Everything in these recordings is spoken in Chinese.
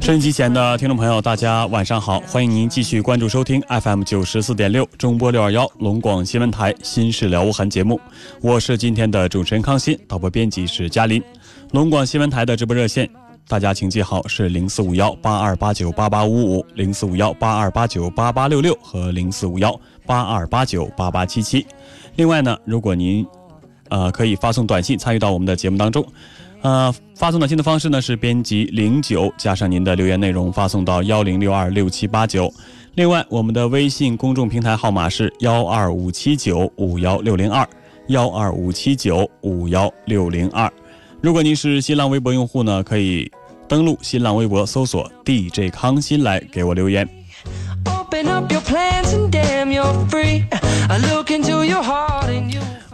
收音机前的听众朋友，大家晚上好，欢迎您继续关注收听 FM 九十四点六中波六二幺龙广新闻台《新事了无痕》节目，我是今天的主持人康欣，导播编辑是嘉林。龙广新闻台的直播热线，大家请记好是零四五幺八二八九八八五五、零四五幺八二八九八八六六和零四五幺八二八九八八七七。另外呢，如果您呃可以发送短信参与到我们的节目当中。呃，发送短信的方式呢是编辑零九加上您的留言内容发送到幺零六二六七八九。另外，我们的微信公众平台号码是幺二五七九五幺六零二幺二五七九五幺六零二。如果您是新浪微博用户呢，可以登录新浪微博搜索 DJ 康欣来给我留言。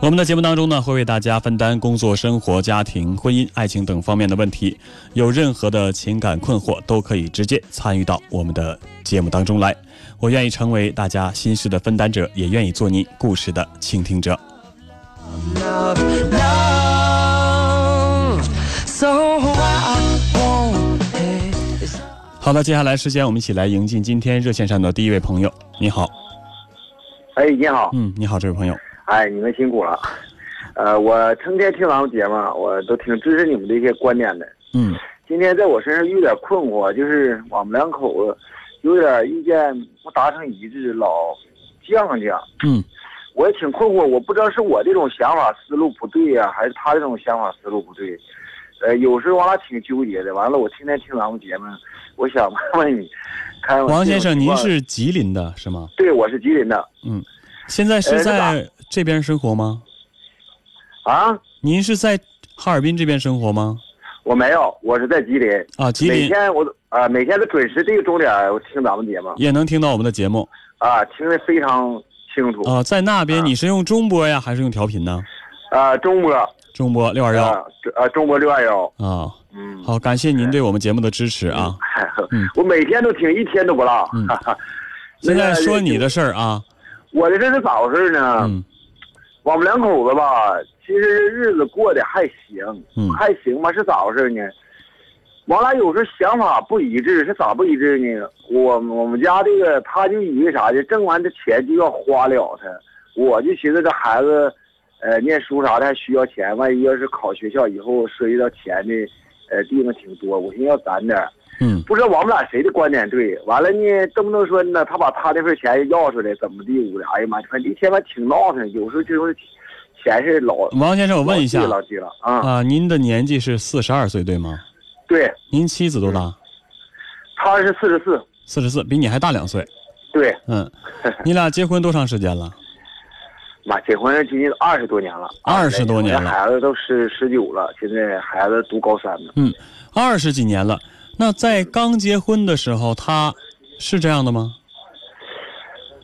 我们的节目当中呢，会为大家分担工作、生活、家庭、婚姻、爱情等方面的问题。有任何的情感困惑，都可以直接参与到我们的节目当中来。我愿意成为大家心事的分担者，也愿意做你故事的倾听者。好的，接下来时间我们一起来迎进今天热线上的第一位朋友。你好，哎，你好，嗯，你好，这位朋友。哎，你们辛苦了，呃，我成天听咱们节目，我都挺支持你们的一些观点的。嗯，今天在我身上有点困惑，就是我们两口子有点意见不达成一致，老犟犟。嗯，我也挺困惑，我不知道是我这种想法思路不对呀，还是他这种想法思路不对。呃，有时候我俩挺纠结的。完了，我天天听咱们节目，我想问问你，看王先生，您是吉林的是吗？对，我是吉林的。嗯，现在是在。这边生活吗？啊，您是在哈尔滨这边生活吗？我没有，我是在吉林啊。吉林每天我啊，每天都准时这个钟点我听咱们节目，也能听到我们的节目啊，听得非常清楚啊。在那边你是用中波呀，还是用调频呢？啊，中波，中波六二幺啊，中波六二幺啊。嗯，好，感谢您对我们节目的支持啊。嗯，我每天都听，一天都不落。嗯，现在说你的事儿啊。我的这是咋回事呢？嗯。我们两口子吧，其实日子过得还行，嗯，还行吧？是咋回事呢？我俩有时候想法不一致，是咋不一致呢？我我们家这个，他就以为啥呢？挣完这钱就要花了他，我就寻思这孩子，呃，念书啥的还需要钱，万一要是考学校以后涉及到钱的，呃，地方挺多，我寻思要攒点。嗯，不知道我们俩谁的观点对？完了呢，动不动说呢，他把他那份钱要出来，怎么地？我俩，哎呀妈，反正一天吧挺闹腾。有时候就是钱是老王先生，我问一下，老了啊啊，您的年纪是四十二岁对吗？对。您妻子多大？她是四十四。四十四，比你还大两岁。对。嗯，你俩结婚多长时间了？妈，结婚今年二十多年了。二十多年了。孩子都十十九了，现在孩子读高三呢。嗯，二十几年了。那在刚结婚的时候，他是这样的吗？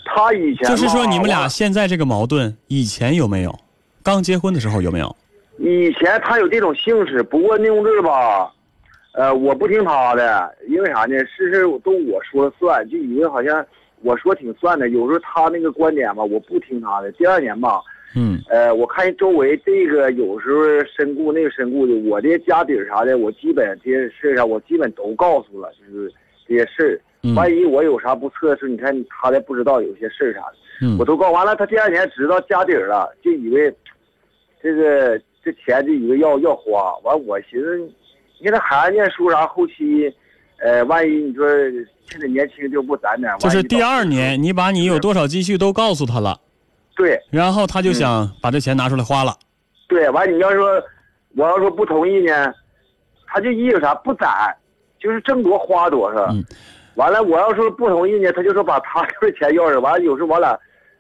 他以前就是说，你们俩现在这个矛盾，以前有没有？刚结婚的时候有没有？以前他有这种性质，不过那种事吧，呃，我不听他的，因为啥呢？事事都我说了算，就以为好像我说挺算的。有时候他那个观点吧，我不听他的。第二年吧，嗯呃，我看人周围这个有时候身故那个身故的，我的家底儿啥的，我基本这些事儿啥，我基本都告诉了，就是这些事儿。嗯万一我有啥不测试，你看他还不知道有些事儿啥的，嗯我都告完了。他第二年知道家底儿了，就以为这个这钱就以为要要花。完我寻思，你看他孩子念书啥，后期，呃，万一你说现在年轻就不攒点儿，就是第二年，你把你有多少积蓄都告诉他了，对。然后他就想把这钱拿出来花了。对，完你要说我要说不同意呢，他就意思啥不攒，就是挣多花多是吧？嗯。完了，我要说不同意呢，他就说把他这钱要着，完了有时候我俩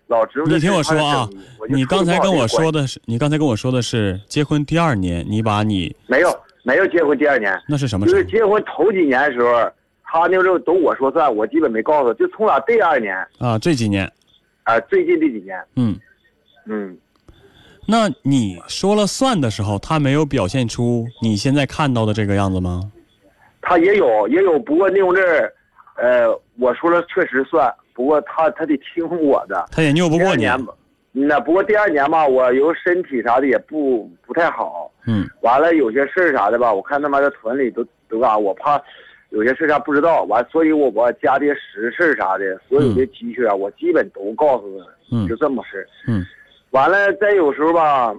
老知道你听我说啊你刚才跟我说的的是，你刚才跟我说的是结婚第二年，你把你没有没有结婚第二年，那是什么就是结婚头几年的时候，他那时候都我说算，我基本没告诉他，就从俩第二年。啊？这几年，啊、最近这几年，嗯，嗯，那你说了算的时候，他没有表现出你现在看到的这个样子吗？他也有也有，不过那种事儿，呃，我说了确实算，不过他他得听我的。他也拗不过你，那不过第二年吧，我有身体啥的也不不太好，嗯完了有些事儿啥的吧，我看他妈的屯里都都干啥，我怕有些事儿啥不知道，完，所以我我家这些实事儿啥的，所有的积蓄啊，我基本都告诉他，嗯就这么事儿嗯完了，再有时候吧，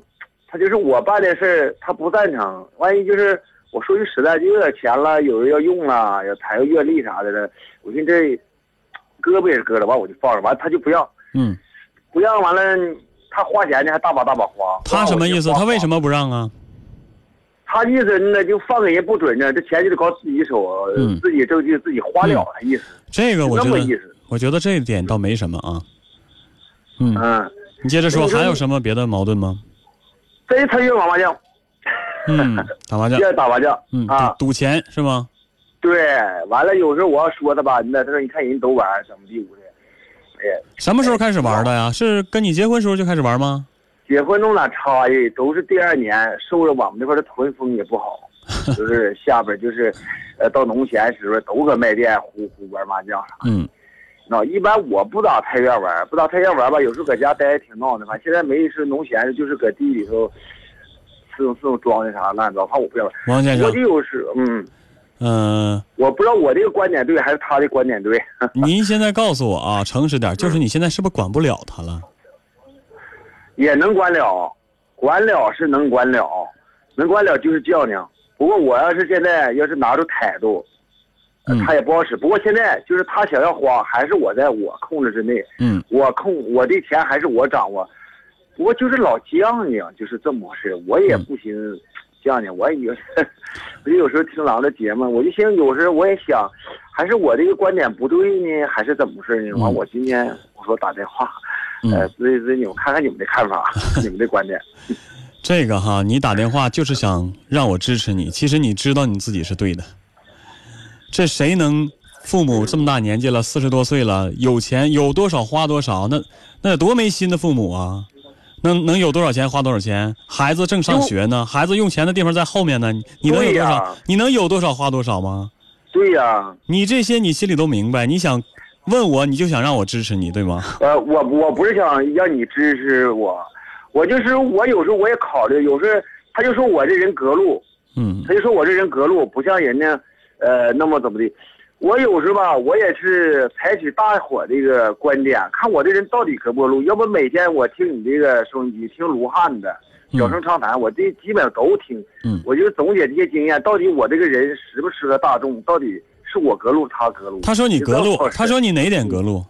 他就是我办的事儿，他不赞成，万一就是我说句实在，就有点钱了，有人要用了，要抬个月历啥的了，我寻思这胳膊也是割了，完我就放着，完他就不要。嗯，不让完了，他花钱呢还大把大把花。他什么意思？他为什？么不让啊？他意思那就放给人不准呢，这钱就得靠自己手，嗯自己挣就自己花了。他意思，这个我觉得。我觉得这一点倒没什么啊。嗯，嗯，你接着说，还有什么别的矛盾吗？这他愿 打麻将，嗯，打麻将，愿打麻将嗯，啊，赌赌钱是吗？对。完了有时候我要说他吧，那他说你看人都玩怎么地的，哎，什么时候开始玩的呀？是跟你结婚时候就开始玩吗？结婚弄俩差异，都是第二年，受着我们这块的屯风也不好，就是下边就是，呃，到农闲时候都搁卖店呼呼玩麻将啥。嗯那一般我不咋太愿玩，不咋太愿玩吧，有时候搁家待着挺闹的。反正现在没事农闲，就是搁地里头伺候伺候庄稼啥乱糟，反正我不愿玩。王先生我就，有时，嗯，嗯、我不知道我这个观点对还是他的观点对。您现在告诉我啊，诚实点，就是你现在是不是管不了他了？也能管了，管了是能管了，能管了就是犟呢。不过我要是现在要是拿出态度，他也不好使。不过现在就是他想要花，还是我在我控制之内，嗯我控我的钱还是我掌握。不过就是老犟呢，就是这么回事。我也不寻思犟呢，我也我就 有时候听狼的节目，我就寻思有时候我也想，还是我这个观点不对呢，还是怎么回事呢？完，嗯我今天我说打电话。嗯呃，所以所以你们看看你们的看法，你们的观点。这个哈，你打电话就是想让我支持你，其实你知道你自己是对的。这谁能？父母这么大年纪了，四十多岁了，有钱有多少花多少，那那得多没心的父母啊！能能有多少钱花多少钱？孩子正上学呢，孩子用钱的地方在后面呢，你你能有多少？你能有多少花多少吗？对呀、你这些你心里都明白，你想问我，你就想让我支持你，对吗？呃，我我不是想让你支持我，我就是我有时候我也考虑，有时候他就说我这人格路，嗯他就说我这人格路，不像人家，呃，那么怎么的。我有时候吧，我也是采取大伙这个观点，看我这人到底隔不隔路。要不每天我听你这个收音机，听卢汉的小声畅谈，我这基本上都听。嗯我就总结这些经验，到底我这个人适不适合大众？到底是我隔路，他隔路？他说你隔路他说你哪点隔路？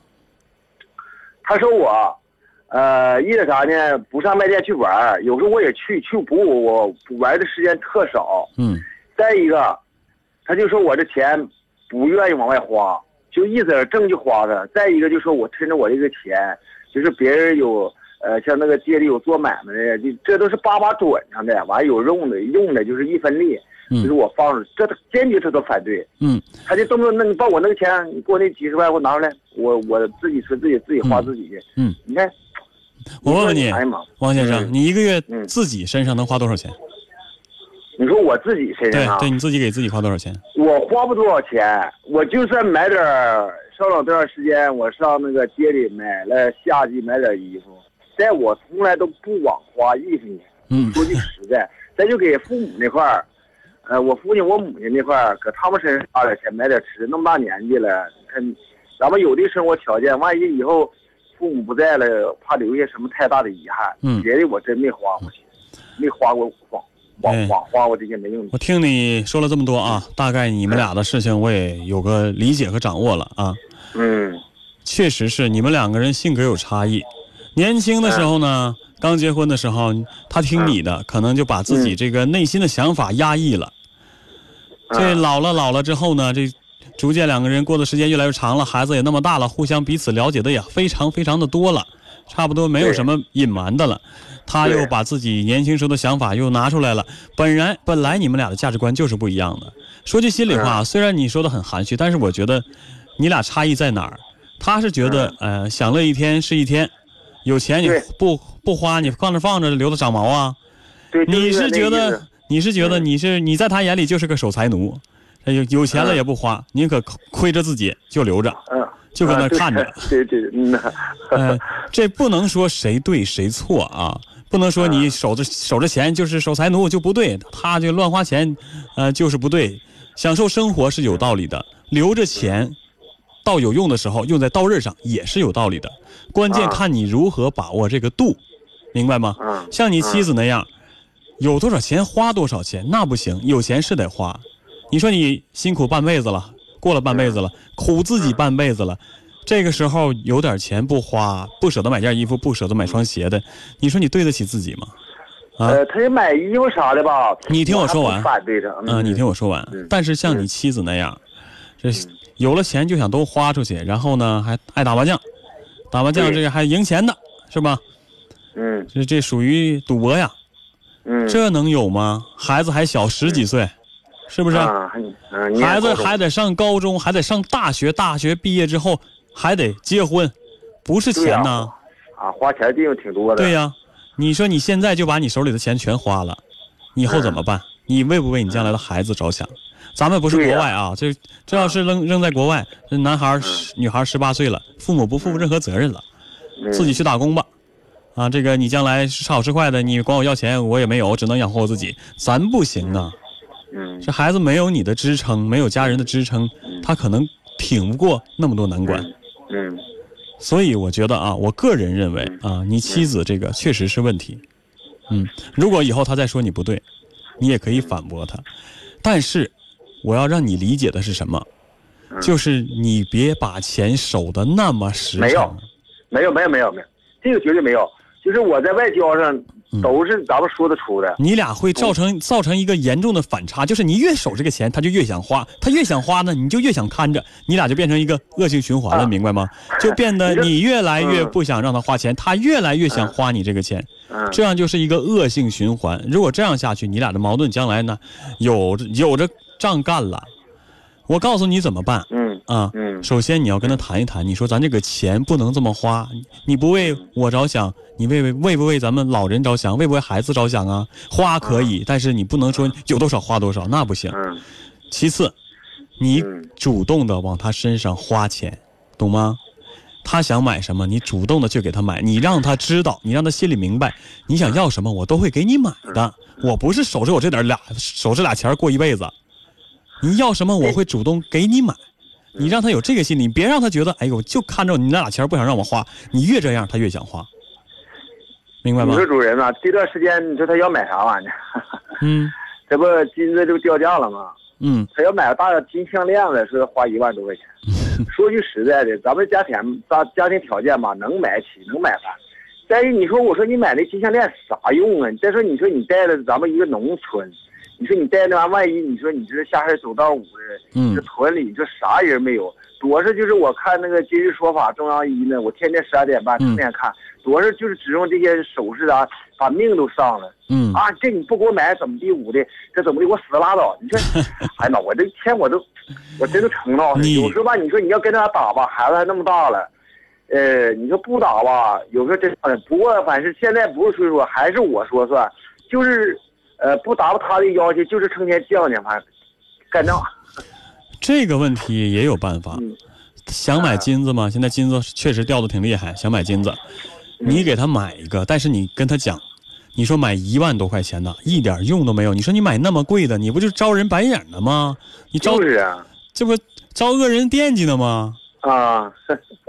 他说我，呃，意思啥呢？不上卖店去玩儿，有时候我也去，去不过我玩的时间特少。嗯再一个，他就说我这钱不愿意往外花，就一子挣就花着。再一个就说我趁着我这个钱，就是别人有呃像那个街里有做买卖的，就这都是八把准上的，完有用的用的就是一分利，就是嗯我放着，这他坚决他都反对。嗯他就动不动，那你把我那个钱，你给我那几十万给我拿出来，我我自己吃自己自己花自己去。嗯，你看，我问问你哎呀妈，王先生，嗯你一个月嗯自己身上能花多少钱？你说我自己身上啊，对对，你自己给自己花多少钱？我花不多少钱，我就算买点儿，上了这段时间，我上那个街里买了夏季买点衣服，但我从来都不枉花一分钱。嗯说句实在，咱就给父母那块儿，呃，我父亲我母亲那块儿，搁他们身上花点钱买点吃，那么大年纪了，你看，咱们有的生活条件，万一以后父母不在了，怕留下什么太大的遗憾。嗯别的我真没花过钱，没花过枉哎枉枉花过这些没用的我听你说了这么多啊，大概你们俩的事情我也有个理解和掌握了啊。嗯确实是你们两个人性格有差异。年轻的时候呢，刚结婚的时候，他听你的，可能就把自己这个内心的想法压抑了。这嗯老了老了之后呢，这逐渐两个人过的时间越来越长了，孩子也那么大了，互相彼此了解的也非常非常的多了，差不多没有什么隐瞒的了。他又把自己年轻时候的想法又拿出来了。本来本来你们俩的价值观就是不一样的。说句心里话，虽然你说的很含蓄，但是我觉得你俩差异在哪儿？他是觉得呃享乐一天是一天，有钱你不不花，你放着放着留着长毛啊。对，你是觉得你是觉得你是你在他眼里就是个守财奴，哎有有钱了也不花，宁可亏着自己就留着。嗯，就搁那看着 对对，嗯呐，呃，这不能说谁对谁错啊，不能说你守着守着钱就是守财奴就不对，他就乱花钱，呃，就是不对。享受生活是有道理的，留着钱到有用的时候用在刀刃上也是有道理的，关键啊。看你如何把握这个度，明白吗？嗯像你妻子那样，有多少钱花多少钱，那不行，有钱是得花。你说你辛苦半辈子了，过了半辈子了，苦自己半辈子了，这个时候有点钱不花，不舍得买件衣服，不舍得买双鞋的，你说你对得起自己吗？啊？呃，他就买衣服啥的吧，你听我说完。反对他，嗯、你听我说完。嗯。但是像你妻子那样，这有了钱就想都花出去，然后呢还爱打麻将，打麻将这个还赢钱的，是吧？嗯这这属于赌博呀，嗯，这能有吗？孩子还小十几岁，是不是？啊，嗯，孩子还得上高中，还得上大学，大学毕业之后还得结婚，不是钱呐？啊，花钱的地方挺多的，对呀、你说你现在就把你手里的钱全花了，以后怎么办？你为不为你将来的孩子着想？咱们不是国外啊，这这要是扔扔在国外，这男孩儿、女孩十八岁了，父母不负任何责任了，嗯自己去打工吧。啊，这个你将来是好是坏的，你管我要钱，我也没有，只能养活我自己，咱不行啊。嗯。这孩子没有你的支撑，没有家人的支撑，他可能挺不过那么多难关。嗯。所以我觉得啊，我个人认为啊，你妻子这个确实是问题。嗯，如果以后他再说你不对，你也可以反驳他。但是，我要让你理解的是什么？就是你别把钱守的那么实没有。没有没有没有没有，这个绝对没有，就是我在外交上嗯。都是咱们说得出的，你俩会造成造成一个严重的反差，就是你越守这个钱，他就越想花，他越想花呢，你就越想看着，你俩就变成一个恶性循环了，啊。明白吗？就变得你越来越嗯。不想让他花钱，他越来越想花你这个钱，嗯。这样就是一个恶性循环。如果这样下去，你俩的矛盾将来呢，有着有着仗干了。我告诉你怎么办嗯啊？嗯首先你要跟他谈一谈，你说咱这个钱不能这么花，你你不为我着想，你为为为不为咱们老人着想，为不为孩子着想啊？花可以，但是你不能说有多少花多少，那不行。嗯其次，你嗯主动的往他身上花钱，懂吗？他想买什么，你主动的去给他买，你让他知道，你让他心里明白，你想要什么，我都会给你买的。我不是守着我这点俩守着俩钱儿过一辈子，你要什么我会主动给你买。你让他有这个心理，你别让他觉得，哎呦，就看着你那俩钱不想让我花，你越这样他越想花，明白吗你说？主人呐，这段时间你说他要买啥玩意儿？嗯 这不金子就掉价了吗？嗯他要买个大金项链子，说花一万多块钱。说句实在的，咱们家庭家家庭条件吧，能买起，能买翻。再一，你说我说你买那金项链啥用啊？再说你说你带了咱们一个农村，你说你带那玩意，万一你说你这下海走道五的，嗯这屯里你说啥人没有？多是就是我看那个《今日说法》中央一呢，我天天十二点半嗯天天看，多是就是指用这些首饰啊，把命都上了。嗯啊，这你不给我买怎么地五的，这怎么的，我死拉倒。你说，哎呀妈，我这一天我都，我真的成闹有时候吧，你说你要跟他打吧，孩子还那么大了，呃，你说不打吧，有时候真，呃不过反正现在不是说说，还是我说算，就是呃，不达到他的要求，就是成天犟犟，反正干仗。这个问题也有办法。嗯想买金子吗？现在金子确实掉的挺厉害，想买金子，你给他买一个，但是你跟他讲，你说买一万多块钱的，一点用都没有。你说你买那么贵的，你不就招人白眼了吗？你招就是啊，这不招恶人惦记呢吗？啊，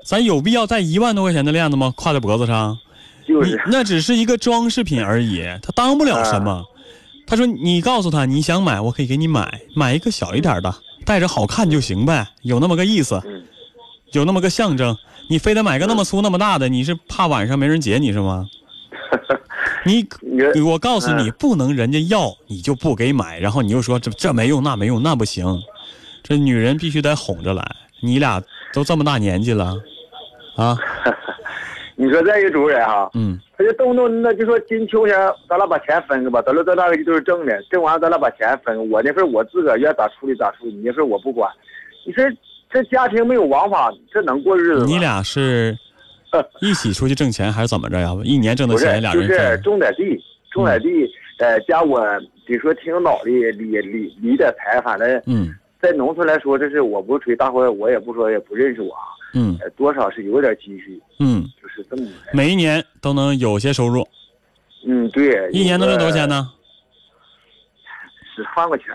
咱有必要带一万多块钱的链子吗？挎在脖子上？就是，那只是一个装饰品而已，它当不了什么。他说：“你告诉他你想买，我可以给你买，买一个小一点的，戴着好看就行呗，有那么个意思，嗯有那么个象征。你非得买个那么粗那么大的，你是怕晚上没人接你是吗？你你我告诉你，嗯不能人家要你就不给买，然后你又说这这没用那没用那不行，这女人必须得哄着来。你俩都这么大年纪了，啊，你说这一个主任哈，嗯，他就动不动那就说金秋天咱俩把钱分个吧，得了咱那个都是挣的，挣完了咱俩把钱分，我那份我自个儿愿咋处理咋处理，你那份我不管。你说这家庭没有王法，这能过日子吗？你俩是一起出去挣钱还是怎么着呀？一年挣的钱俩就是？种点地，种点地，呃，加我得说挺有脑力，理理理点财，反正嗯在农村来说，这是我不吹，大伙我也不说也不认识我啊，嗯呃多少是有点积蓄，嗯，就是这么。每一年都能有些收入，嗯，对，一年能挣多少钱？呢？十万块钱。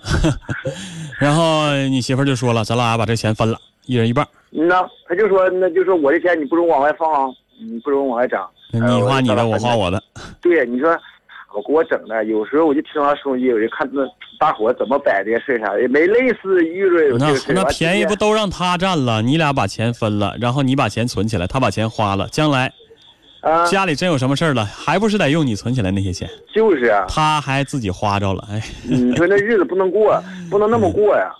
然后你媳妇就说了，咱俩把这钱分了，一人一半儿，嗯呐，他就说，那就说我的钱你不准往外放啊，你不准往外涨。你呃花你的，我花。我的。对，你说我给我整的，有时候我就听他收音机，我就看那大伙怎么摆这些事儿啥的，也没类似议论这那个事儿。那完便宜不都让他占了？你俩把钱分了，然后你把钱存起来，他把钱花了，将来啊，家里真有什么事儿了，还不是得用你存起来那些钱？就是啊，他还自己花着了，哎，你说那日子不能过，不能那么过呀。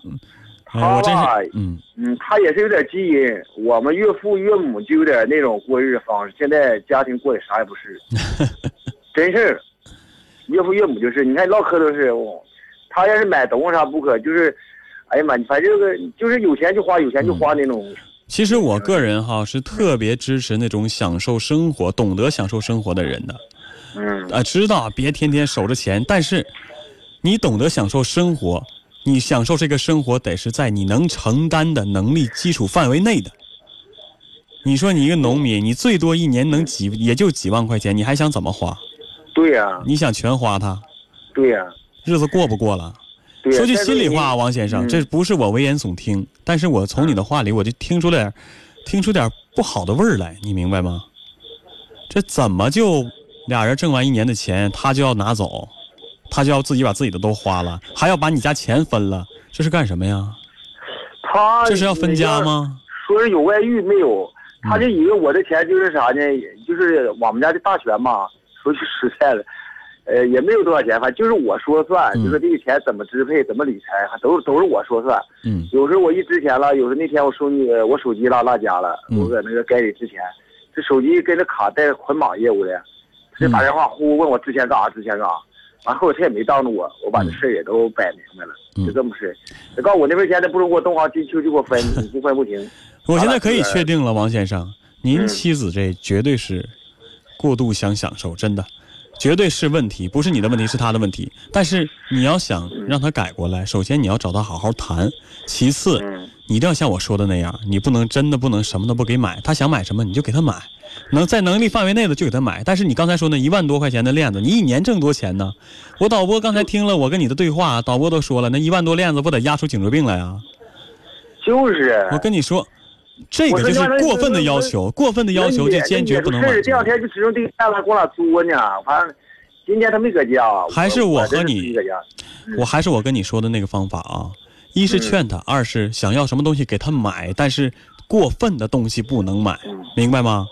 哎我真他吧是，嗯，嗯，他也是有点基因，我们岳父岳母就有点那种过日子方式，现在家庭过得啥也不是，真事儿。岳父岳母就是，你看唠嗑都是，我他要是买东西啥不可，就是，哎呀妈，反正个就是有钱就花，有钱就花那种。其实我个人哈是特别支持那种享受生活、懂得享受生活的人的。嗯啊，知道别天天守着钱，但是你懂得享受生活，你享受这个生活得是在你能承担的能力基础范围内的。你说你一个农民，你最多一年能几也就几万块钱，你还想怎么花？对呀、你想全花他，对呀、日子过不过了？说句心里话，王先生，嗯这不是我危言耸听，但是我从你的话里我就听出点，听出点不好的味儿来，你明白吗？这怎么就俩人挣完一年的钱，他就要拿走，他就要自己把自己的都花了，还要把你家钱分了，这是干什么呀？他这是要分家？吗？说是有外遇没有？他就以为我的钱就是啥呢？就是我们家的大权嘛。说句实在的，呃，也没有多少钱，反正就是我说了算，嗯就是这个钱怎么支配、怎么理财，还都是都是我说算。嗯有时候我一支钱了，有时候那天我手机我手机落落家了，嗯我搁那个该里之前，这手机跟着卡带捆绑业务的，他就打电话呼问我之前干啥，之前干啥。完后他也没当着我，我把这事儿也都摆明白了，嗯就这么事儿。他告诉我那边钱，他不如给我东华金秋就给我分，你不分不行。我现在可以确定了，王先生，您嗯妻子这绝对是过度想享受，真的，绝对是问题，不是你的问题，是他的问题。但是你要想让他改过来，首先你要找他好好谈，其次嗯你一定要像我说的那样，你不能真的不能什么都不给买，他想买什么你就给他买，能在能力范围内的就给他买。但是你刚才说那一万多块钱的链子，你一年挣多钱呢？我导播刚才听了我跟你的对话，导播都说了，那一万多链子不得压出颈椎病来啊？就是。我跟你说，这个就是过分的要求，过分的要求就坚决不能满足是这。两天就只用这个电话给我俩作呢，反正今天他没搁家。还是我我和你。我还是我跟你说的那个方法啊，一是劝他，二是想要什么东西给他买，但是过分的东西不能买，明白吗？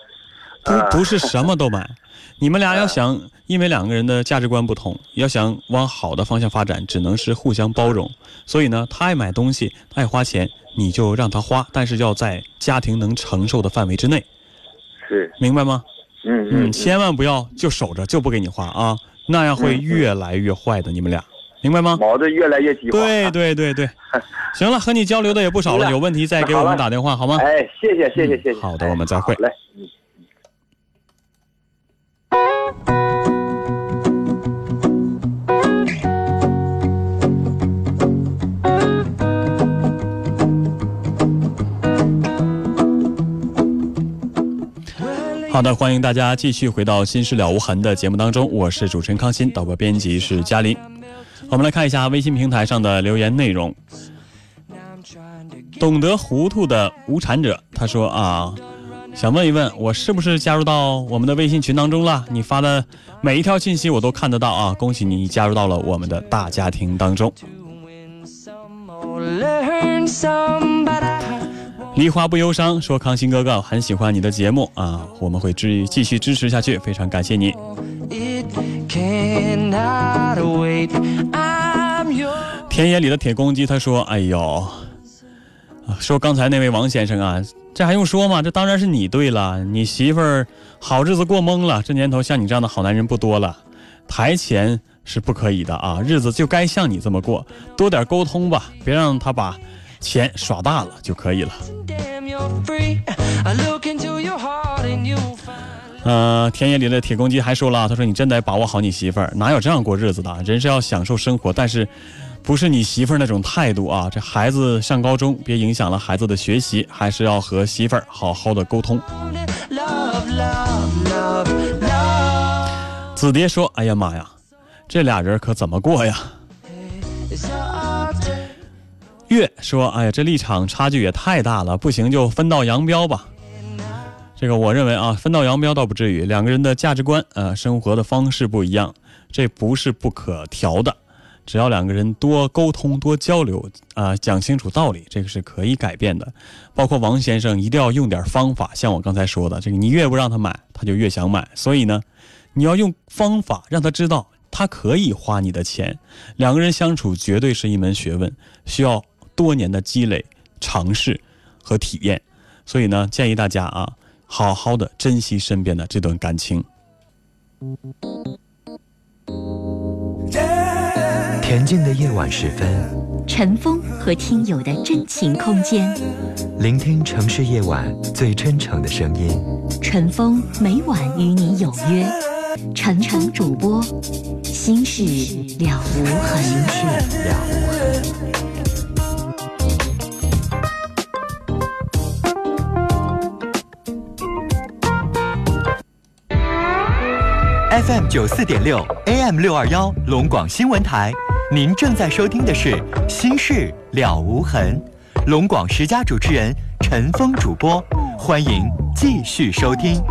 不啊不是什么都买。你们俩要想，因为两个人的价值观不同，要想往好的方向发展，只能是互相包容。所以呢，他爱买东西，他爱花钱，你就让他花，但是要在家庭能承受的范围之内，是，明白吗？嗯嗯，千万不要就守着就不给你花啊，那样会越来越坏的，你们俩明白吗？矛盾越来越激化。对对对对，行了，和你交流的也不少了，有问题再给我们打电话好吗？哎，谢谢谢谢谢谢。好的哎我们再会来，嗯。好的欢迎大家继续回到心事了无痕的节目当中我是主持人康欣。导播编辑是嘉林。我们来看一下微信平台上的留言内容。懂得糊涂的无产者他说啊想问一问，我是不是加入到我们的微信群当中了？你发的每一条信息我都看得到啊，恭喜你加入到了我们的大家庭当中。梨花不忧伤说：“康欣哥哥很喜欢你的节目啊，我们会继继续支持下去，非常感谢你。”田野里的铁公鸡他说：“哎呦，说刚才那位王先生啊，这还用说吗？这当然是你对了，你媳妇儿好日子过懵了，这年头像你这样的好男人不多了，台前是不可以的啊，日子就该像你这么过，多点沟通吧，别让他把。”钱耍大了就可以了。呃，田野里的铁公鸡还说了，他说你真得把握好你媳妇儿，哪有这样过日子的？人是要享受生活，但是不是你媳妇儿那种态度啊？这孩子上高中，别影响了孩子的学习，还是要和媳妇儿好好的沟通。子蝶说：“哎呀妈呀，这俩人可怎么过呀？”月说：“哎呀，这立场差距也太大了，不行就分道扬镳吧。这个我认为啊，分道扬镳倒不至于，两个人的价值观、呃，生活的方式不一样，这不是不可调的。只要两个人多沟通、多交流，啊，讲清楚道理，这个是可以改变的。包括王先生一定要用点方法，像我刚才说的，这个你越不让他买，他就越想买。所以呢，你要用方法让他知道他可以花你的钱。两个人相处绝对是一门学问，需要。”多年的积累、尝试和体验，所以呢，建议大家啊，好好的珍惜身边的这段感情。恬静的夜晚时分，陈峰和听友的真情空间，聆听城市夜晚最真诚的声音。陈峰每晚与你有约，陈诚主播，心事了无痕，心事了无痕。FM 九四点六，AM 六二幺，龙广新闻台。您正在收听的是《心事了无痕》，龙广十佳主持人陈峰主播，欢迎继续收听。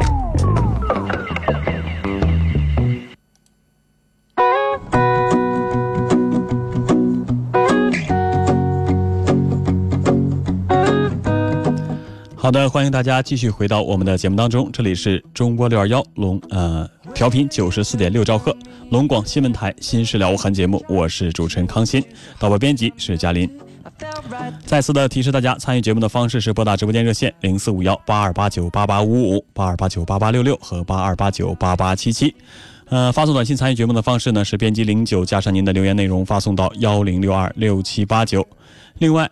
好的，欢迎大家继续回到我们的节目当中，这里是中波六二幺龙呃。调频九十四点六兆赫，龙广新闻台《新事了无痕》节目，我是主持人康欣，导播编辑是嘉林。再次的提示大家，参与节目的方式是拨打直播间热线零四五幺八二八九八八五五、八二八九八八六六和八二八九八八七七。呃，发送短信参与节目的方式呢是编辑零九加上您的留言内容发送到幺零六二六七八九。另外，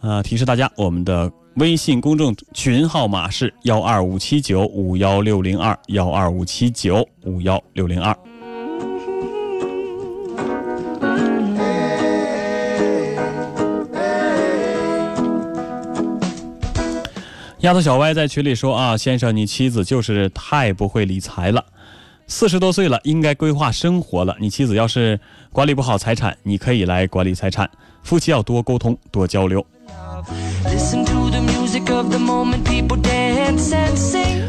呃，提示大家我们的。微信公众群号码是幺二五七九五幺六零二幺二五七九五幺六零二。丫头小歪在群里说啊，先生，你妻子就是太不会理财了，四十多岁了，应该规划生活了。你妻子要是管理不好财产，你可以来管理财产。夫妻要多沟通，多交流。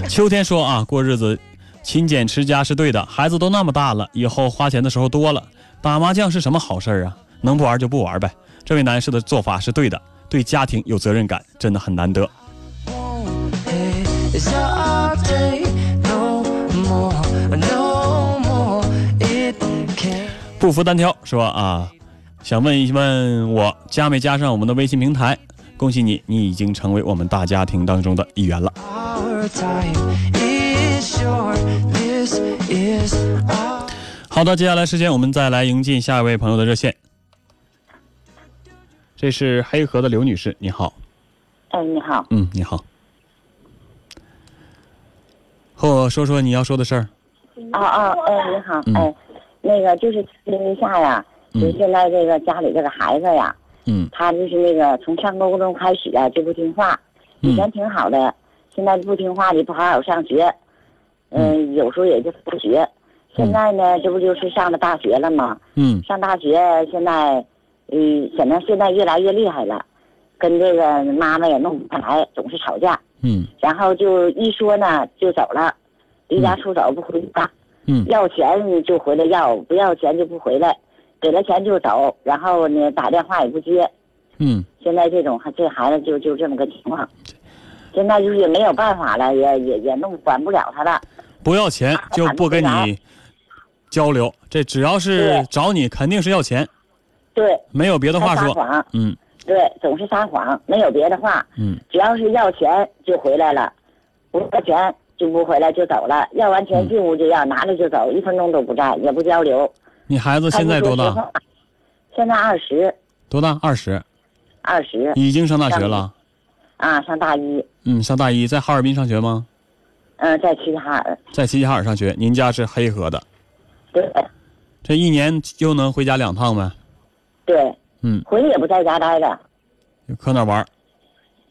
秋天说啊，过日子勤俭持家是对的。孩子都那么大了，以后花钱的时候多了。打麻将是什么好事儿啊？能不玩就不玩呗。这位男士的做法是对的，对家庭有责任感，真的很难得。不服单挑说啊，想问一问我加没加上我们的微信平台？恭喜你，你已经成为我们大家庭当中的一员了。好的，接下来时间我们再来迎进下一位朋友的热线。这是黑河的刘女士，你好。哎，你好。嗯，你好。和我说说你要说的事儿。啊啊，哎，你好，哎，那个就是咨询一下呀，就现在这个家里这个孩子呀。嗯，他就是那个从上高中开始啊就不听话，以前挺好的，现在不听话的不好好上学，嗯，有时候也就不学。现在呢，这不就是上了大学了吗？嗯。上大学现在，嗯，显得现在越来越厉害了，跟这个妈妈也弄不下来，总是吵架。嗯。然后就一说呢就走了，离家出走不回家，嗯。要钱就回来要，不要钱就不回来，给了钱就走，然后呢打电话也不接。嗯。现在这种这孩子就就这么个情况，现在就是也没有办法了，也也也弄管不了他了。不要钱就不跟你交流，这只要是找你肯定是要钱，对，没有别的话说撒说。谎，嗯。对，总是撒谎，没有别的话，嗯。只要是要钱就回来了，不要钱就不回来就走了，要完钱嗯。进屋就要，拿着就走，一分钟都不在，也不交流。你孩子现在多大？现在二十，多大？二十，二十已经上大学了。啊，上大一，嗯，上大一，在哈尔滨上学吗？嗯，在齐齐哈尔，在齐齐哈尔上学。您家是黑河的，对这一年就能回家两趟呗？对，嗯，回来也不在家待着，搁哪玩儿？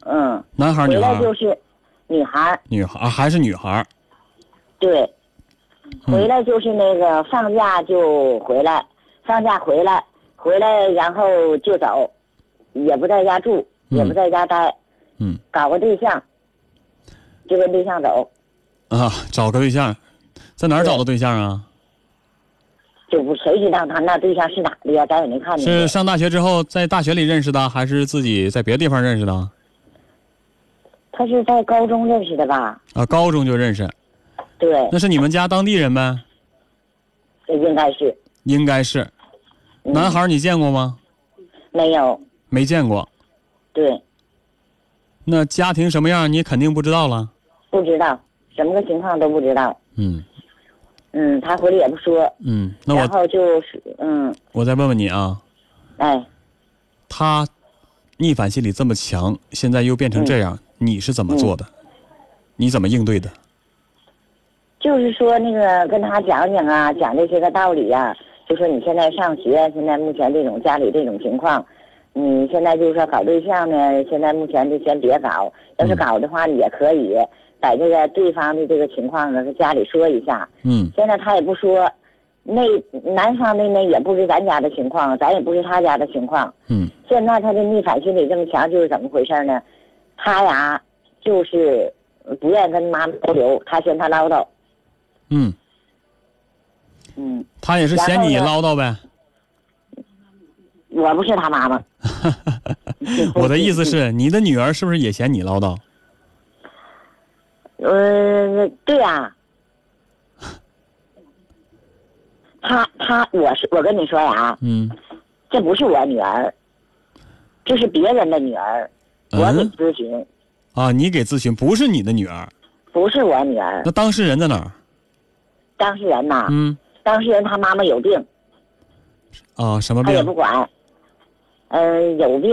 嗯，男孩儿、女回孩儿？来就是女孩儿，女孩还是女孩儿？对，嗯回来就是那个放假就回来，放假回来，回来然后就走，也不在家住，嗯也不在家待，嗯搞个对象，就跟对象走，啊，找个对象，在哪儿找的对象啊？就不谁知道他那对象是哪的呀？咱也没看见。是上大学之后在大学里认识的，还是自己在别的地方认识的？他是在高中认识的吧？啊，高中就认识，对，那是你们家当地人呗？应该是。应该是。嗯男孩你见过吗？没有，没见过。对，那家庭什么样你肯定不知道了。不知道什么个情况都不知道。嗯嗯，他回来也不说，嗯，那我然后就是嗯，我再问问你啊，哎，他逆反心理这么强，现在又变成这样，你是怎么做的？你怎么应对的？就是说那个跟他讲讲啊，讲这些个道理呀、就说你现在上学，现在目前这种家里这种情况，你现在就是说搞对象呢，现在目前就先别搞，要是嗯搞的话也可以，在这个对方的这个情况呢，跟家里说一下。嗯现在他也不说，那男方的呢也不是咱家的情况，咱也不是他家的情况。嗯现在他的逆反心理这么强，就是怎么回事呢？他呀，就是不愿意跟妈妈交流，他嫌他唠叨。嗯，嗯，他也是嫌你唠叨呗。我不是他妈妈。我的意思是，你的女儿是不是也嫌你唠叨？呃，对呀、他他我是我跟你说呀，嗯这不是我女儿，这是别人的女儿，我给嗯咨询，啊，你给咨询，不是你的女儿，不是我女儿那。当事人在哪儿？当事人呐，嗯当事人他妈妈有病，啊，什么他也？不管。嗯、有病，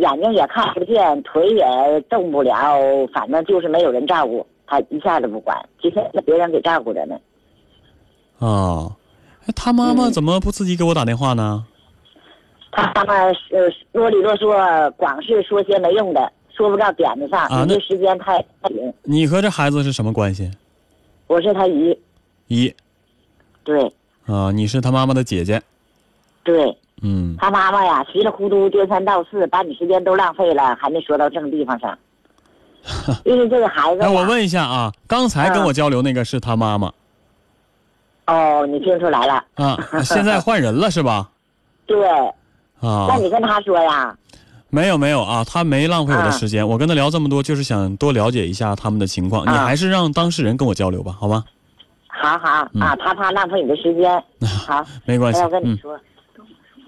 眼睛也看不见，腿也动不了，反正就是没有人照顾，他一下子不管，今天是别人给照顾着呢。啊，哎他妈妈嗯怎么不自己给我打电话呢？他妈妈呃啰里啰嗦，光是说些没用的，说不到点子上，啊那你这时间太太紧。你和这孩子是什么关系？我是他姨，姨对啊，你是他妈妈的姐姐。对，嗯他妈妈呀，稀里糊涂颠三倒四，把你时间都浪费了，还没说到正地方上。因为这个孩子哎，我问一下啊，刚才跟嗯我交流那个是他妈妈哦，你听出来了？啊，现在换人了是吧？对，啊那，你跟他说呀，没有没有啊，他没浪费我的啊时间，我跟他聊这么多，就是想多了解一下他们的情况。你啊还是让当事人跟我交流吧，好吗？好好嗯啊，他怕浪费你的时间。好，没关系我要，跟你嗯说，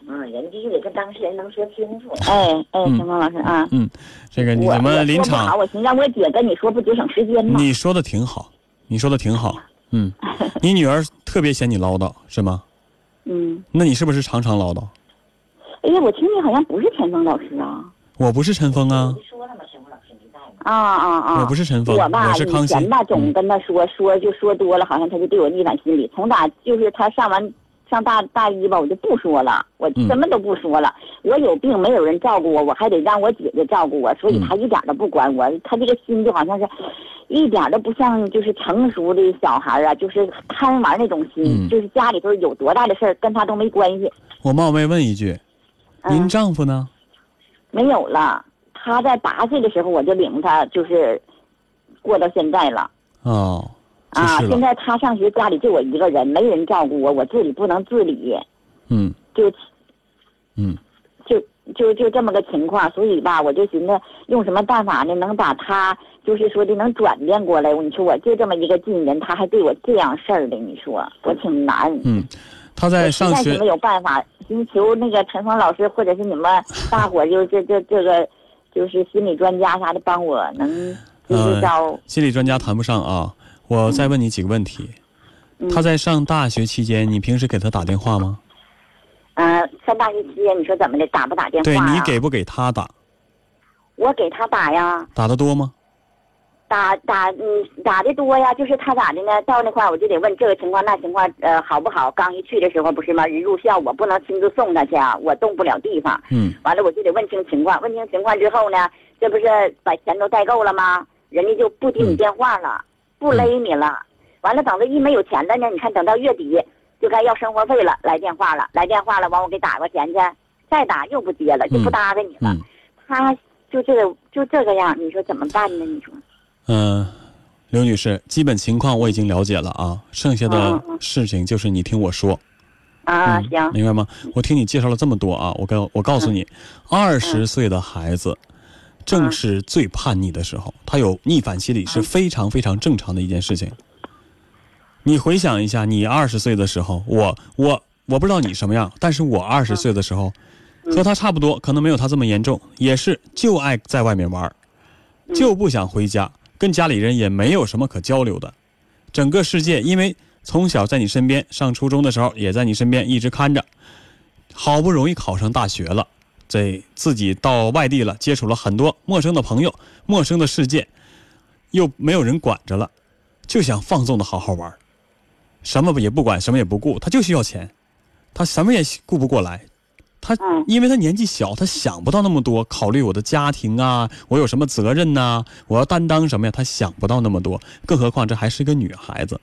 嗯，人必须得跟当事人能说清楚。哎哎，嗯陈峰老师啊，嗯，这个你我怎么我说不临场好，？我寻思让我姐跟你说，不节省时间吗？你说的挺好，你说的挺好，嗯，你女儿特别嫌你唠叨是吗？嗯，那你是不是常常唠叨？哎呀，我听你好像不是陈峰老师啊。我不是陈峰啊？啊啊啊！我不是陈峰，我吧，我是康熙以前吧，总嗯跟他说说就说多了，好像他就对我逆反心理。从打就是他上完上大大一吧，我就不说了，我嗯什么都不说了。我有病，没有人照顾我，我还得让我姐姐照顾我，所以嗯他一点都不管我。他这个心就好像是，一点都不像就是成熟的小孩啊，就是贪玩那种心，嗯就是家里头有多大的事儿跟他都没关系。我冒昧问一句，您嗯，丈夫呢？没有了。他在八岁的时候我就领他，就是过到现在了。哦，啊，现在他上学，家里就我一个人，没人照顾我，我自己不能自理，嗯就嗯就就就这么个情况，所以吧，我就寻思用什么办法呢，能把他就是说的能转变过来。你说我就这么一个近人，他还对我这样事儿的，你说我挺难。嗯，他在上学在是没有办法，寻求那个陈峰老师或者是你们大伙儿，就这这这个就是心理专家啥的，帮我能就是找。心理专家谈不上啊。我再问你几个问题。嗯他在上大学期间，你平时给他打电话吗？嗯、上大学期间你说怎么的，打不打电话对？你给不给他打？我给他打呀。打的多吗？打打嗯打的多呀，就是他咋的呢？到那块儿我就得问这个情况那情况，呃好不好？刚一去的时候不是吗？人入校我不能亲自送他去啊，我动不了地方。嗯完了我就得问清情况，问清情况之后呢，这不是把钱都带够了吗？人家就不接你电话了，不勒你了。完了等着一没有钱了呢，你看等到月底就该要生活费了，来电话了，来电话了，完我给打过钱去，再打又不接了，就不搭理你了。嗯他就这个就这个样，你说怎么办呢？你说？嗯、呃刘女士，基本情况我已经了解了啊，剩下的事情就是你听我说。啊，嗯行，明白吗？我听你介绍了这么多啊，我告我告诉你，二十岁的孩子正是最叛逆的时候，他有逆反心理是非常非常正常的一件事情。你回想一下，你二十岁的时候，我我我不知道你什么样，但是我二十岁的时候，和他差不多，可能没有他这么严重，也是就爱在外面玩，就不想回家，跟家里人也没有什么可交流的，整个世界因为从小在你身边，上初中的时候也在你身边一直看着，好不容易考上大学了，这自己到外地了，接触了很多陌生的朋友、陌生的世界，又没有人管着了，就想放纵的好好玩，什么也不管，什么也不顾，他就需要钱，他什么也顾不过来。他嗯因为他年纪小，他想不到那么多，考虑我的家庭啊，我有什么责任呐、我要担当什么呀？他想不到那么多，更何况这还是个女孩子。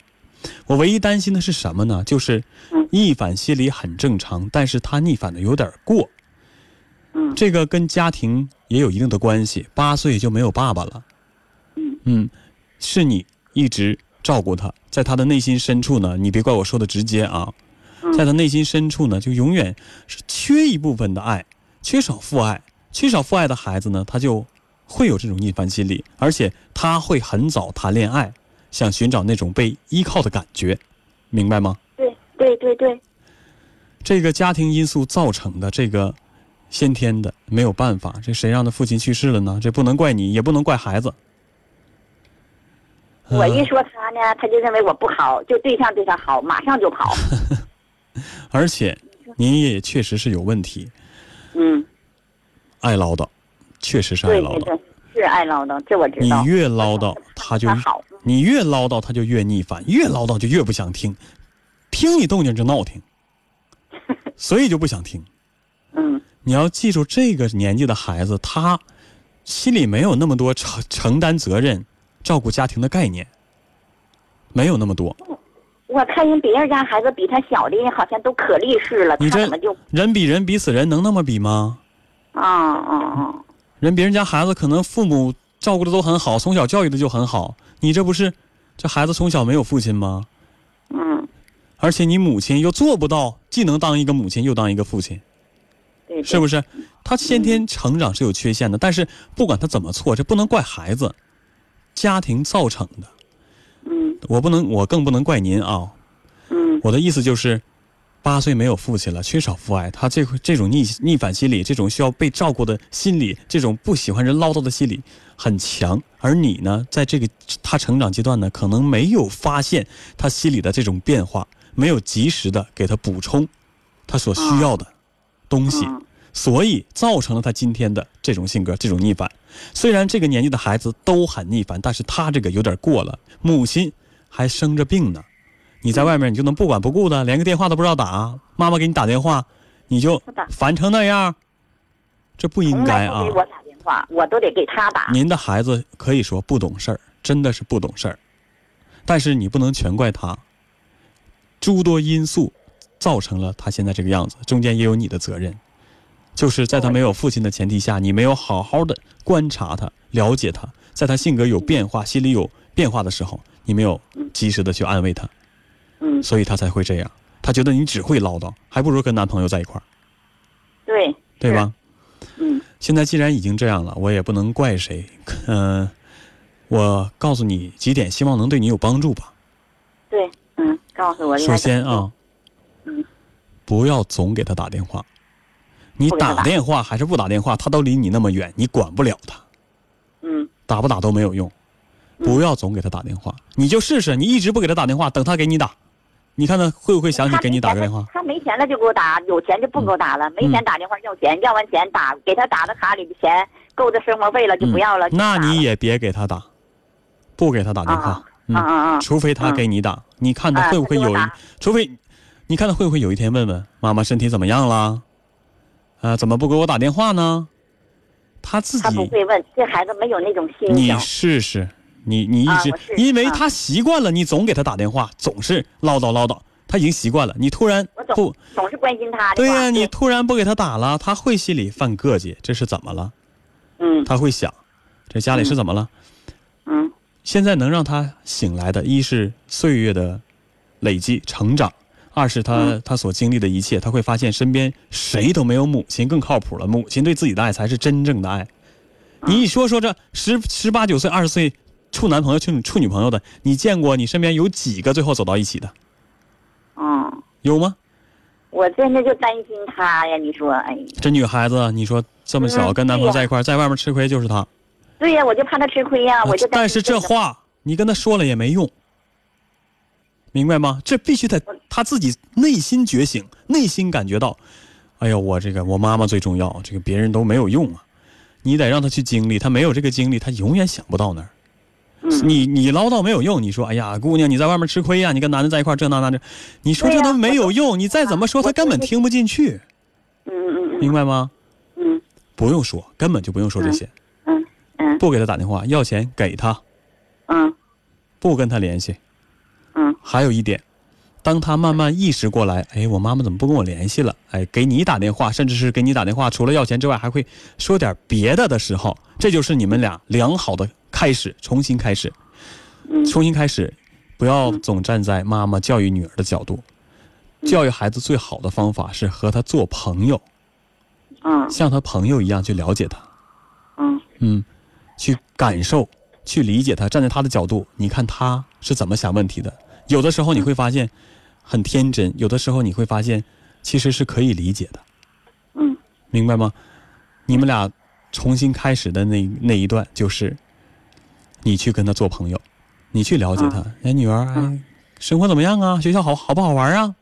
我唯一担心的是什么呢？就是嗯逆反心理很正常，但是他逆反的有点过。嗯这个跟家庭也有一定的关系。八岁就没有爸爸了，嗯是你一直照顾他，在他的内心深处呢，你别怪我说的直接啊，嗯在他内心深处呢，就永远是缺一部分的爱，缺少父爱，缺少父爱的孩子呢，他就会有这种逆反心理，而且他会很早谈恋爱，想寻找那种被依靠的感觉，明白吗？对对对对，这个家庭因素造成的这个先天的没有办法，这谁让他父亲去世了呢？这不能怪你，也不能怪孩子。我一呃说他呢，他就认为我不好，就对象对他好，马上就跑。而且您也确实是有问题，嗯，爱唠叨，确实是爱唠叨。对对对，是爱唠叨，这我知道。你越唠叨，他就好，你越唠叨，他就越逆反，越唠叨就越不想听，听你动静就闹听，所以就不想听。嗯你要记住，这个年纪的孩子，他心里没有那么多承承担责任、照顾家庭的概念，没有那么多。我看人别人家孩子比他小的，好像都可励志了，他你这怎么就人比人比死人，能那么比吗？啊啊啊？人别人家孩子可能父母照顾的都很好，从小教育的就很好，你这不是这孩子从小没有父亲吗？嗯，而且你母亲又做不到，既能当一个母亲，又当一个父亲，对，是不是？他先天成长是有缺陷的，但是不管他怎么错，这不能怪孩子，家庭造成的。嗯我不能，我更不能怪您啊。嗯我的意思就是，八岁没有父亲了，缺少父爱，他这这种逆逆反心理，这种需要被照顾的心理，这种不喜欢人唠叨的心理很强。而你呢，在这个他成长阶段呢，可能没有发现他心里的这种变化，没有及时的给他补充他所需要的东西，嗯所以造成了他今天的这种性格，这种逆反。虽然这个年纪的孩子都很逆反，但是他这个有点过了。母亲还生着病呢，你在外面你就能不管不顾的，连个电话都不知道打，妈妈给你打电话，你就烦成那样，这不应该啊。给！我打电话，我都得给他打。您的孩子可以说不懂事儿，真的是不懂事儿，但是你不能全怪他，诸多因素造成了他现在这个样子，中间也有你的责任，就是在他没有父亲的前提下，你没有好好的观察他、了解他，在他性格有变化、心里有变化的时候，你没有及时的去安慰他，嗯，所以他才会这样。他觉得你只会唠叨，还不如跟男朋友在一块儿，对，对吧？嗯现在既然已经这样了，我也不能怪谁。嗯、我告诉你几点，希望能对你有帮助吧。对，嗯，告诉我首先啊，嗯，不要总给他打电话。你打电话还是不打电话，他都离你那么远，你管不了他，嗯打不打都没有用。不要总给他打电话，你就试试，你一直不给他打电话，等他给你打，你看他会不会想起给你打个电话？他没钱了就给我打，有钱就不给我打了。没钱打电话要钱，要完钱打，给他打的卡里的钱够他生活费了就不要了。嗯那你也别给他打，不给他打电话除非他给你打，你看他会不会有除非你看他会不会有一天问问妈妈身体怎么样了？啊，怎么不给我打电话呢？他自他不，会问，这孩子没有那种心你。试试，你你一直因为他习惯了，你总给他打电话，总是唠叨唠叨，他已经习惯了。你突然不，总是关心他的对呀、话你突然不给他打了，他会心里犯膈气，这是怎么了？嗯他会想，这家里是怎么了？嗯现在能让他醒来的，一是岁月的累积成长，二是他、嗯他所经历的一切，他会发现身边谁都没有母亲更靠谱了，母亲对自己的爱才是真正的爱。你一说说这十十八九岁、二十岁处男朋友、处处女朋友的，你见过？你身边有几个最后走到一起的？嗯，有吗？我真的就担心他呀。你说，哎，这女孩子，你说这么小嗯跟男朋友在一块，在外面吃亏就是她。对呀，我就怕他吃亏呀，我就但是这话你跟他说了也没用，明白吗？这必须得他自己内心觉醒，内心感觉到，哎呦，我这个我妈妈最重要，这个别人都没有用啊。你得让他去经历，他没有这个经历，他永远想不到那儿。嗯。你你唠叨没有用，你说哎呀，姑娘你在外面吃亏呀、你跟男的在一块儿这那那这，你说这都没有用，你再怎么说他根本听不进去，嗯嗯明白吗？嗯。不用说，根本就不用说这些，嗯嗯。不给他打电话，要钱给他，嗯。不跟他联系。嗯。还有一点，当他慢慢意识过来，哎，我妈妈怎么不跟我联系了？哎，给你打电话，甚至是给你打电话，除了要钱之外，还会说点别的的时候，这就是你们俩良好的开始，重新开始，嗯。重新开始，不要总站在妈妈教育女儿的角度。教育孩子最好的方法是和他做朋友，嗯。像他朋友一样去了解他，嗯。嗯，去感受，去理解他，站在他的角度，你看他是怎么想问题的。有的时候你会发现很天真，有的时候你会发现其实是可以理解的，嗯。明白吗？你们俩重新开始的那那一段，就是你去跟他做朋友，你去了解他。哎，女儿，哎，生活怎么样啊？学校好好不好玩啊？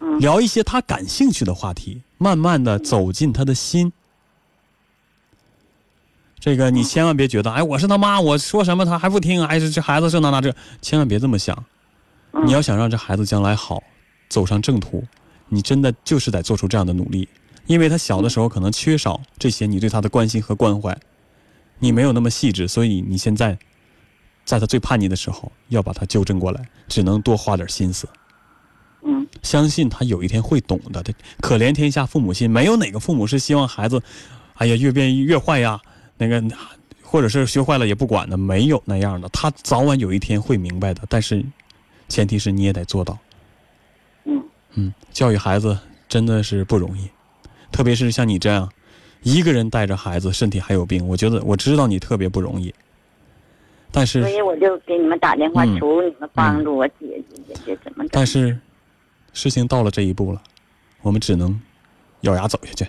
嗯聊一些他感兴趣的话题，慢慢的走进他的心。这个你千万别觉得，哎，我是他妈，我说什么他还不听，哎，这这孩子这那那这，千万别这么想。你要想让这孩子将来好，走上正途，你真的就是得做出这样的努力，因为他小的时候可能缺少这些你对他的关心和关怀，你没有那么细致，所以你现在在他最叛逆的时候要把他纠正过来，只能多花点心思。嗯相信他有一天会懂的。这可怜天下父母心，没有哪个父母是希望孩子，哎呀越变越坏呀，那个或者是学坏了也不管的，没有那样的。他早晚有一天会明白的，但是前提是你也得做到。嗯嗯，教育孩子真的是不容易，特别是像你这样一个人带着孩子，身体还有病，我觉得我知道你特别不容易。但是所以我就给你们打电话嗯求你们帮助我姐姐姐姐怎么整？但是事情到了这一步了，我们只能咬牙走下去。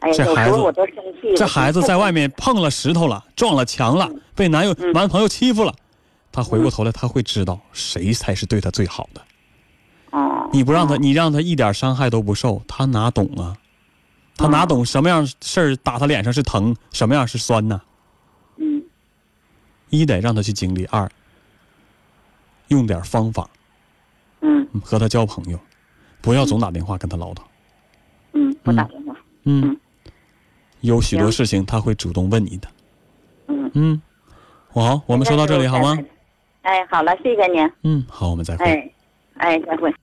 哎呀，这孩子我都生气了。这孩子在外面碰了石头了，撞了墙了，被男友嗯男朋友欺负了，他回过头来他会知道谁才是对他最好的。哦，你不让他，你让他一点伤害都不受，他哪懂啊？他哪懂什么样事儿打他脸上是疼，什么样是酸呢？嗯一得让他去经历，二用点方法嗯嗯和他交朋友，不要总打电话跟他唠叨。嗯，不打电话。嗯嗯，有许多事情他会主动问你的。嗯嗯，好，我们说到这里好吗？哎，好了，谢谢您。嗯，好，我们再会。哎，哎，再会。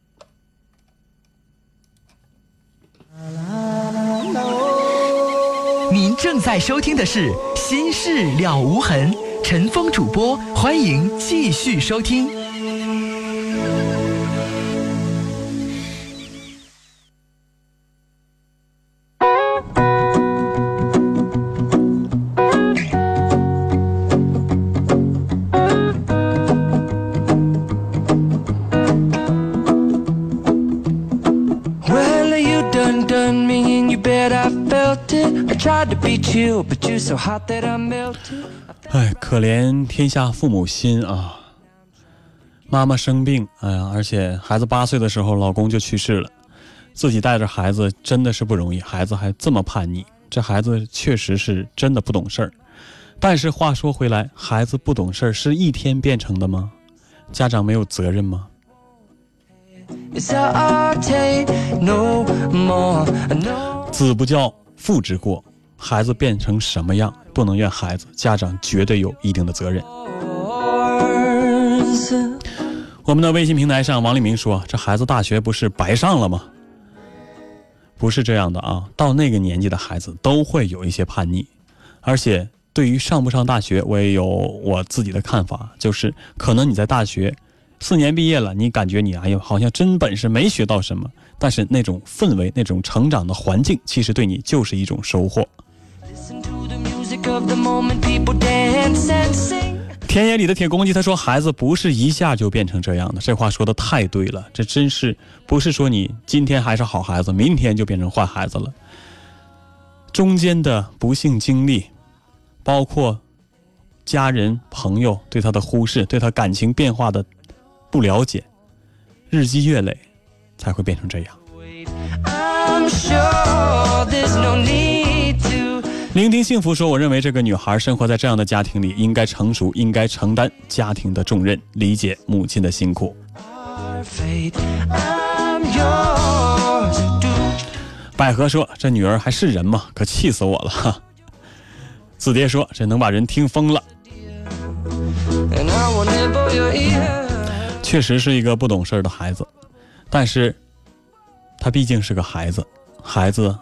您正在收听的是《心事了无痕》，陈峰主播，欢迎继续收听。哎，可怜天下父母心啊！妈妈生病，哎呀，而且孩子八岁的时候，老公就去世了，自己带着孩子真的是不容易，孩子还这么叛逆，这孩子确实是真的不懂事儿。但是话说回来，孩子不懂事儿是一天变成的吗？家长没有责任吗？子不教，父之过。孩子变成什么样，不能怨孩子，家长绝对有一定的责任。我们的微信平台上，王立明说：“这孩子大学不是白上了吗？”不是这样的啊，到那个年纪的孩子都会有一些叛逆，而且对于上不上大学，我也有我自己的看法，就是可能你在大学四年毕业了，你感觉你哎呦好像真本事没学到什么，但是那种氛围、那种成长的环境，其实对你就是一种收获。田野里的铁公鸡，他说：“孩子不是一下就变成这样的。”这话说的太对了，这真是不是说你今天还是好孩子，明天就变成坏孩子了。中间的不幸经历，包括家人朋友对他的忽视，对他感情变化的不了解，日积月累，才会变成这样。聆听幸福说：“我认为这个女孩生活在这样的家庭里，应该成熟，应该承担家庭的重任，理解母亲的辛苦。”百合说：“这女儿还是人吗？可气死我了！” 子蝶说：“这能把人听疯了。”确实是一个不懂事的孩子，但是，他毕竟是个孩子，孩子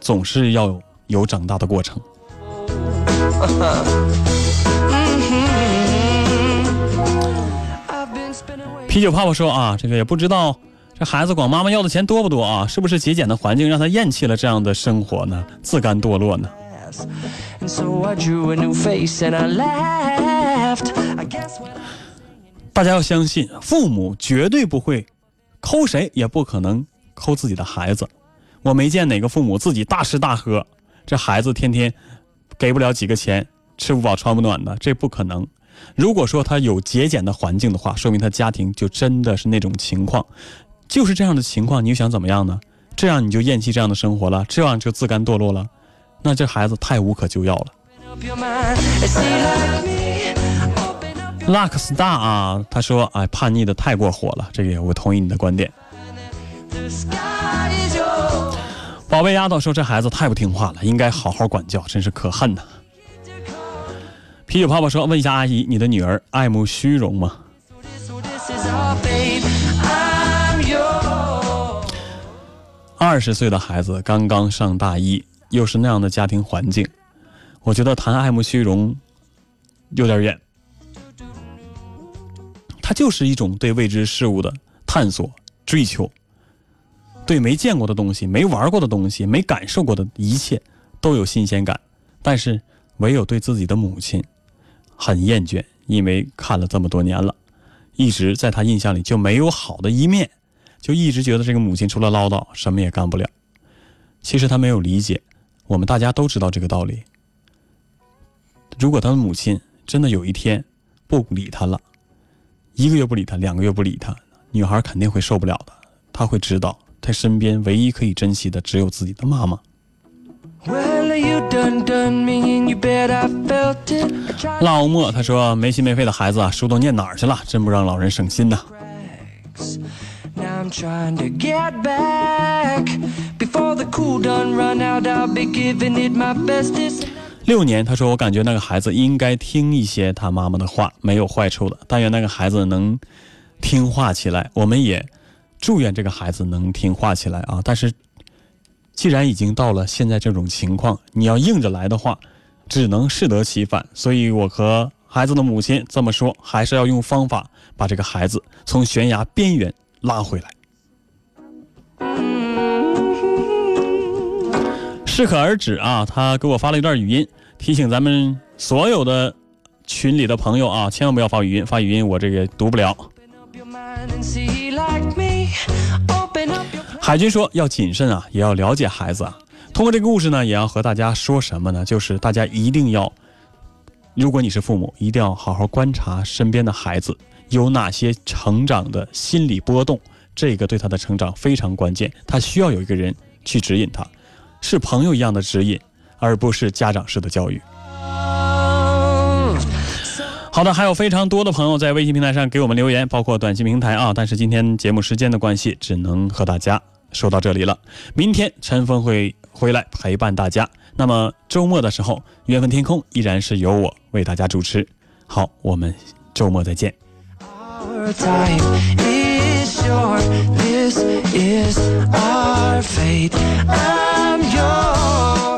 总是要有。有长大的过程。啤酒泡泡说啊，这个也不知道，这孩子管妈妈要的钱多不多啊？是不是节俭的环境让他厌弃了这样的生活呢？自甘堕落呢？大家要相信，父母绝对不会抠谁，也不可能抠自己的孩子。我没见哪个父母自己大吃大喝。这孩子天天给不了几个钱，吃不饱穿不暖的，这不可能。如果说他有节俭的环境的话，说明他家庭就真的是那种情况，就是这样的情况，你又想怎么样呢？这样你就厌弃这样的生活了，这样就自甘堕落了，那这孩子太无可救药了。Lux 大啊，他说哎，叛逆的太过火了，这个我同意你的观点。宝贝丫头说：“这孩子太不听话了，应该好好管教，真是可恨呐。”啤酒泡泡说：“问一下阿姨，你的女儿爱慕虚荣吗？”二十岁的孩子刚刚上大一，又是那样的家庭环境，我觉得谈爱慕虚荣有点远。他就是一种对未知事物的探索、追求。对没见过的东西、没玩过的东西、没感受过的一切都有新鲜感，但是唯有对自己的母亲很厌倦，因为看了这么多年了，一直在他印象里就没有好的一面，就一直觉得这个母亲除了唠叨什么也干不了。其实他没有理解，我们大家都知道这个道理。如果他的母亲真的有一天不理他了，一个月不理他，两个月不理他，女孩肯定会受不了的，她会知道。他身边唯一可以珍惜的只有自己的妈妈。老莫他说没心没肺的孩子啊，书都念哪儿去了？真不让老人省心呐。六年，他说我感觉那个孩子应该听一些他妈妈的话，没有坏处的。但愿那个孩子能听话起来，我们也祝愿这个孩子能听话起来啊！但是既然已经到了现在这种情况，你要硬着来的话，只能适得其反。所以我和孩子的母亲这么说，还是要用方法把这个孩子从悬崖边缘拉回来。适可而止啊！他给我发了一段语音，提醒咱们所有的群里的朋友啊，千万不要发语音，发语音我这个读不了。海军说要谨慎啊，也要了解孩子啊。通过这个故事呢，也要和大家说什么呢？就是大家一定要，如果你是父母，一定要好好观察身边的孩子有哪些成长的心理波动，这个对他的成长非常关键。他需要有一个人去指引他。是朋友一样的指引，而不是家长式的教育。好的，还有非常多的朋友在微信平台上给我们留言，包括短信平台啊。但是今天节目时间的关系，只能和大家说到这里了。明天陈峰会回来陪伴大家。那么周末的时候，缘分天空依然是由我为大家主持。好，我们周末再见。sure this is our fate. I'm yours.